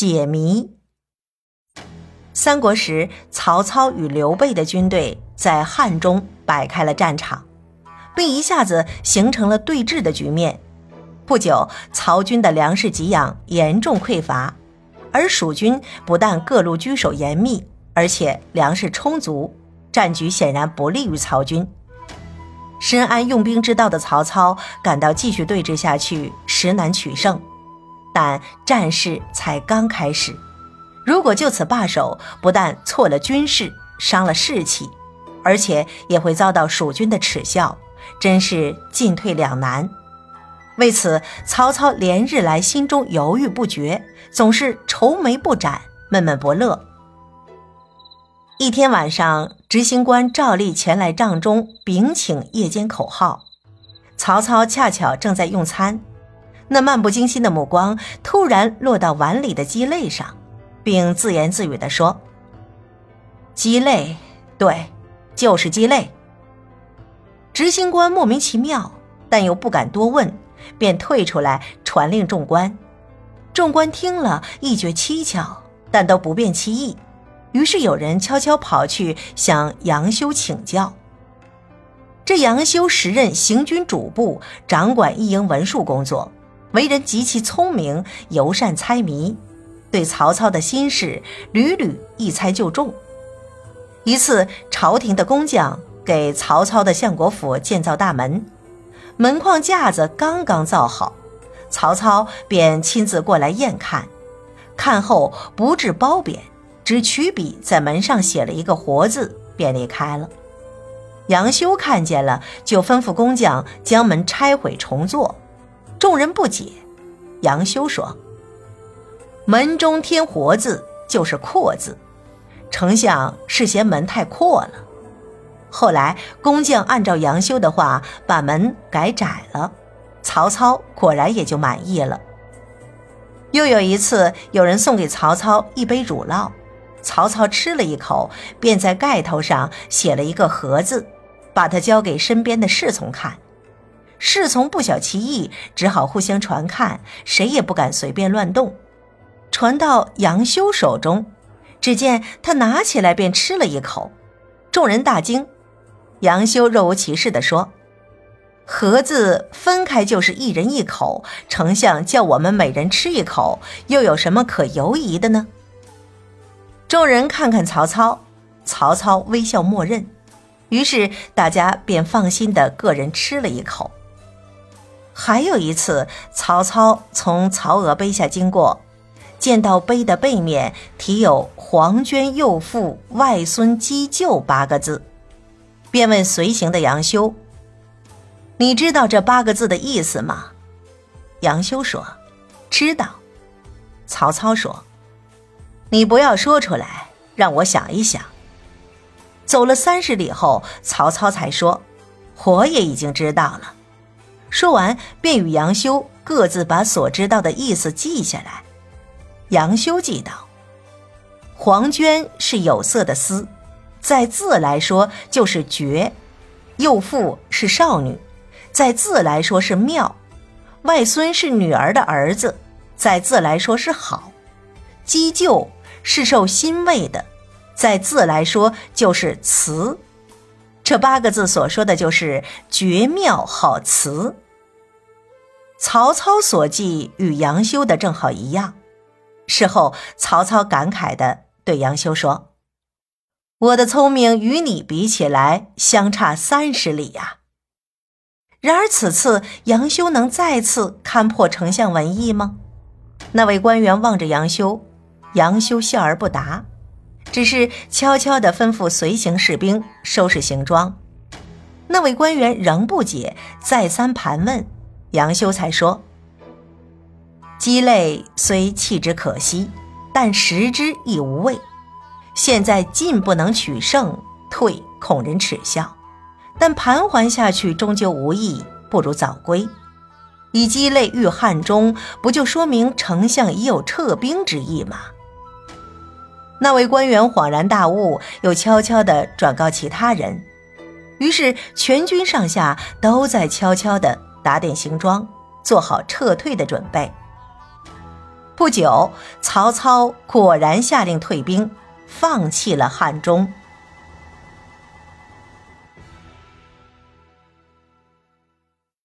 解谜。三国时，曹操与刘备的军队在汉中摆开了战场，并一下子形成了对峙的局面。不久，曹军的粮食给养严重匮乏，而蜀军不但各路居守严密，而且粮食充足，战局显然不利于曹军。深谙用兵之道的曹操感到继续对峙下去实难取胜，但战事才刚开始，如果就此罢手，不但错了军事，伤了士气，而且也会遭到蜀军的耻笑，真是进退两难。为此，曹操连日来心中犹豫不决，总是愁眉不展，闷闷不乐。一天晚上，执行官照例前来帐中禀请夜间口号。曹操恰巧正在用餐，那漫不经心的目光突然落到碗里的鸡肋上，并自言自语地说：“鸡肋，对，就是鸡肋。”执行官莫名其妙，但又不敢多问。便退出来传令众官，众官听了一觉蹊跷，但都不便其意。于是有人悄悄跑去向杨修请教。这杨修时任行军主簿，掌管一营文书工作，为人极其聪明，尤善猜谜，对曹操的心事屡屡一猜就中。一次，朝廷的工匠给曹操的相国府建造大门。门框架子刚刚造好，曹操便亲自过来验看，看后不置褒贬，只取笔在门上写了一个“活”字，便离开了。杨修看见了，就吩咐工匠将门拆毁重做。众人不解，杨修说：“门中添‘活’字就是‘阔’字，丞相是嫌门太阔了。”后来，工匠按照杨修的话把门改窄了，曹操果然也就满意了。又有一次，有人送给曹操一杯乳酪，曹操吃了一口，便在盖头上写了一个“和”字，把它交给身边的侍从看。侍从不晓其意，只好互相传看，谁也不敢随便乱动。传到杨修手中，只见他拿起来便吃了一口，众人大惊。杨修若无其事地说：“盒子分开就是一人一口，丞相叫我们每人吃一口，又有什么可犹疑的呢？”众人看看曹操，曹操微笑默认，于是大家便放心的个人吃了一口。还有一次，曹操从曹娥碑下经过，见到碑的背面题有“黄绢幼妇外孙姬舅”八个字。便问随行的杨修：“你知道这八个字的意思吗？”杨修说：“知道。”曹操说：“你不要说出来，让我想一想。”走了三十里后，曹操才说：“我也已经知道了。”说完，便与杨修各自把所知道的意思记下来。杨修记道：“黄绢是有色的丝。”在字来说就是绝，幼妇是少女，在字来说是妙，外孙是女儿的儿子，在字来说是好，鸡舅是受欣慰的，在字来说就是慈。这八个字所说的就是绝妙好词。曹操所记与杨修的正好一样。事后，曹操感慨地对杨修说。我的聪明与你比起来，相差三十里呀。然而此次杨修能再次勘破丞相文意吗？那位官员望着杨修，杨修笑而不答，只是悄悄地吩咐随行士兵收拾行装。那位官员仍不解，再三盘问，杨修才说：“鸡肋虽弃之可惜，但食之亦无味。”现在进不能取胜，退恐人耻笑，但盘桓下去终究无益，不如早归。以鸡肋御汉中，不就说明丞相已有撤兵之意吗？那位官员恍然大悟，又悄悄地转告其他人，于是全军上下都在悄悄地打点行装，做好撤退的准备。不久，曹操果然下令退兵，放弃了汉中。